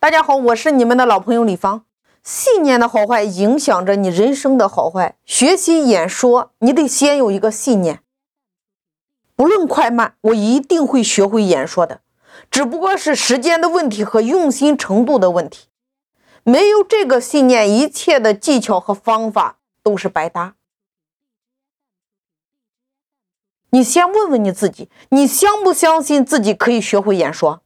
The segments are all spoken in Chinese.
大家好，我是你们的老朋友李芳。信念的好坏影响着你人生的好坏。学习演说，你得先有一个信念，不论快慢，我一定会学会演说的，只不过是时间的问题和用心程度的问题。没有这个信念，一切的技巧和方法都是白搭。你先问问你自己，你相不相信自己可以学会演说？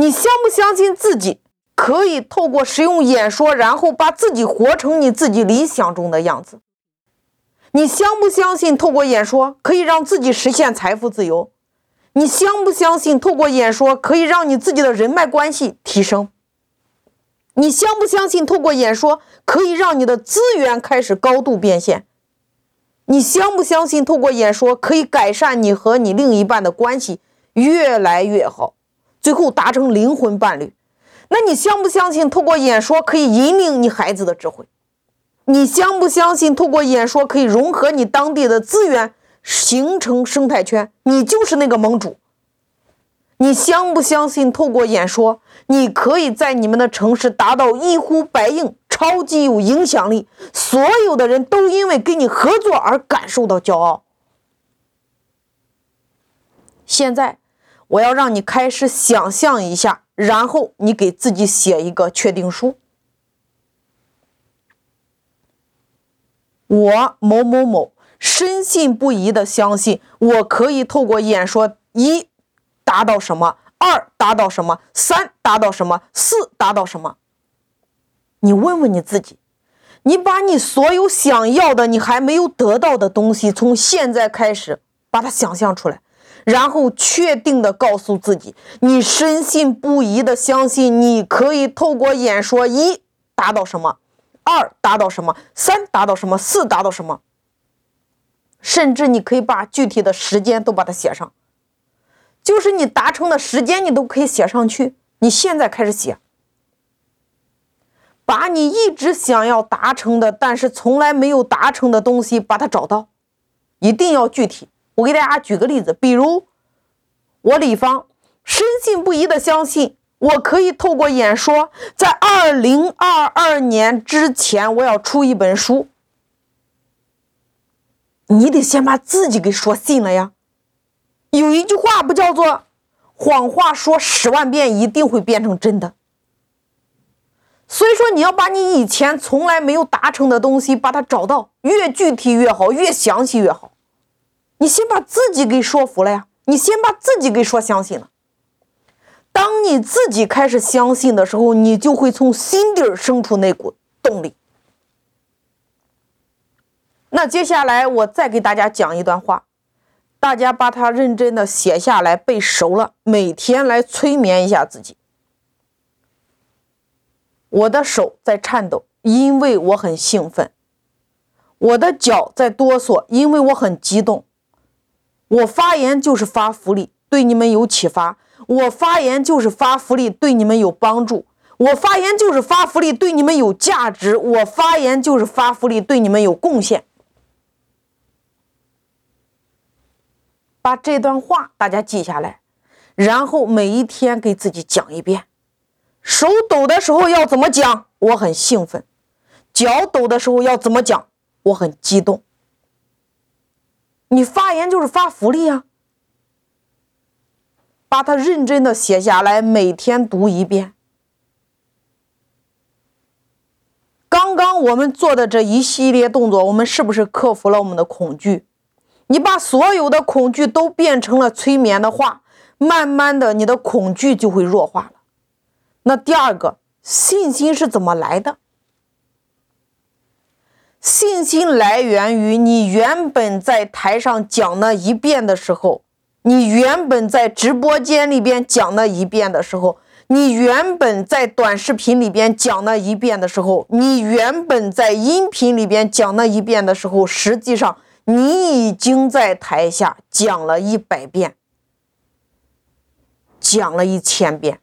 你相不相信自己可以透过使用演说，然后把自己活成你自己理想中的样子？你相不相信透过演说可以让自己实现财富自由？你相不相信透过演说可以让你自己的人脉关系提升？你相不相信透过演说可以让你的资源开始高度变现？你相不相信透过演说可以改善你和你另一半的关系越来越好？最后达成灵魂伴侣，那你相不相信透过演说可以引领你孩子的智慧？你相不相信透过演说可以融合你当地的资源，形成生态圈？你就是那个盟主。你相不相信透过演说，你可以在你们的城市达到一呼百应，超级有影响力，所有的人都因为跟你合作而感受到骄傲？现在。我要让你开始想象一下，然后你给自己写一个确定书。我某某某深信不疑的相信，我可以透过演说一达到什么，二达到什么，三达到什么，四达到什么。你问问你自己，你把你所有想要的、你还没有得到的东西，从现在开始把它想象出来。然后确定的告诉自己，你深信不疑的相信，你可以透过演说一达到什么，二达到什么，三达到什么，四达到什么。甚至你可以把具体的时间都把它写上，就是你达成的时间你都可以写上去。你现在开始写，把你一直想要达成的，但是从来没有达成的东西把它找到，一定要具体。我给大家举个例子，比如我李芳深信不疑的相信，我可以透过演说，在二零二二年之前，我要出一本书。你得先把自己给说信了呀。有一句话不叫做“谎话说十万遍一定会变成真的”，所以说你要把你以前从来没有达成的东西把它找到，越具体越好，越详细越好。你先把自己给说服了呀，你先把自己给说相信了。当你自己开始相信的时候，你就会从心底儿生出那股动力。那接下来我再给大家讲一段话，大家把它认真的写下来，背熟了，每天来催眠一下自己。我的手在颤抖，因为我很兴奋；我的脚在哆嗦，因为我很激动。我发言就是发福利，对你们有启发；我发言就是发福利，对你们有帮助；我发言就是发福利，对你们有价值；我发言就是发福利，对你们有贡献。把这段话大家记下来，然后每一天给自己讲一遍。手抖的时候要怎么讲？我很兴奋。脚抖的时候要怎么讲？我很激动。你发言就是发福利啊！把它认真的写下来，每天读一遍。刚刚我们做的这一系列动作，我们是不是克服了我们的恐惧？你把所有的恐惧都变成了催眠的话，慢慢的，你的恐惧就会弱化了。那第二个，信心是怎么来的？信心来源于你原本在台上讲那一遍的时候，你原本在直播间里边讲那一遍的时候，你原本在短视频里边讲那一遍的时候，你原本在音频里边讲那一遍的时候，实际上你已经在台下讲了一百遍，讲了一千遍，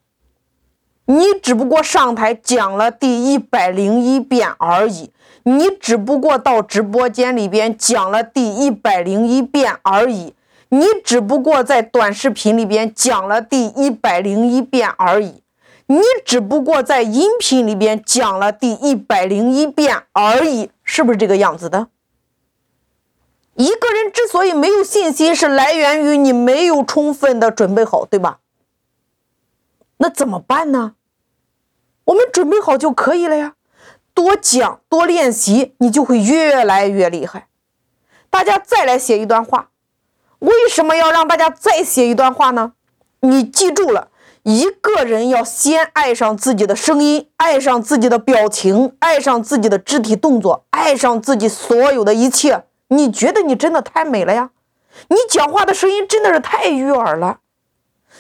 你只不过上台讲了第一百零一遍而已。你只不过到直播间里边讲了第一百零一遍而已，你只不过在短视频里边讲了第一百零一遍而已，你只不过在音频里边讲了第一百零一遍而已，是不是这个样子的？一个人之所以没有信心，是来源于你没有充分的准备好，对吧？那怎么办呢？我们准备好就可以了呀，多讲多练习，你就会越来越厉害。大家再来写一段话，为什么要让大家再写一段话呢？你记住了，一个人要先爱上自己的声音，爱上自己的表情，爱上自己的肢体动作，爱上自己所有的一切。你觉得你真的太美了呀？你讲话的声音真的是太悦耳了，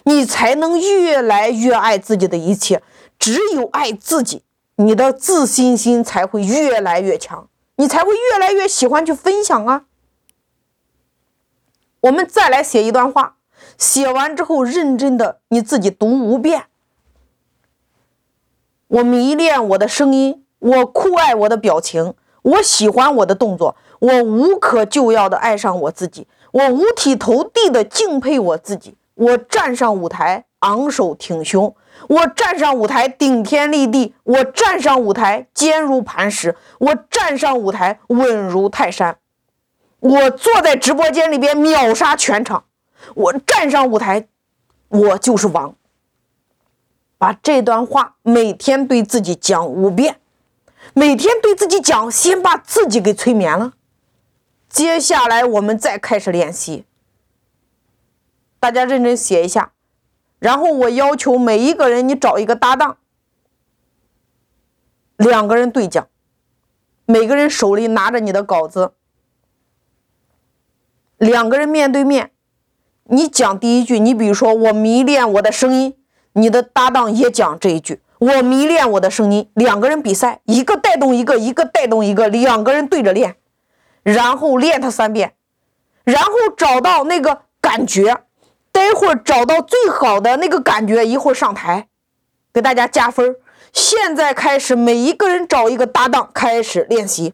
你才能越来越爱自己的一切。只有爱自己，你的自信心才会越来越强，你才会越来越喜欢去分享啊。我们再来写一段话，写完之后认真的你自己读五遍。我迷恋我的声音，我酷爱我的表情，我喜欢我的动作，我无可救药的爱上我自己，我五体投地的敬佩我自己，我站上舞台昂首挺胸。我站上舞台顶天立地，我站上舞台坚如磐石，我站上舞台稳如泰山，我坐在直播间里边秒杀全场，我站上舞台，我就是王。把这段话每天对自己讲五遍，每天对自己讲，先把自己给催眠了。接下来我们再开始练习，大家认真写一下。然后我要求每一个人，你找一个搭档，两个人对讲，每个人手里拿着你的稿子，两个人面对面，你讲第一句，你比如说我迷恋我的声音，你的搭档也讲这一句，我迷恋我的声音，两个人比赛，一个带动一个，一个带动一个，两个人对着练，然后练它三遍，然后找到那个感觉。待会儿找到最好的那个感觉，一会儿上台给大家加分。现在开始，每一个人找一个搭档，开始练习。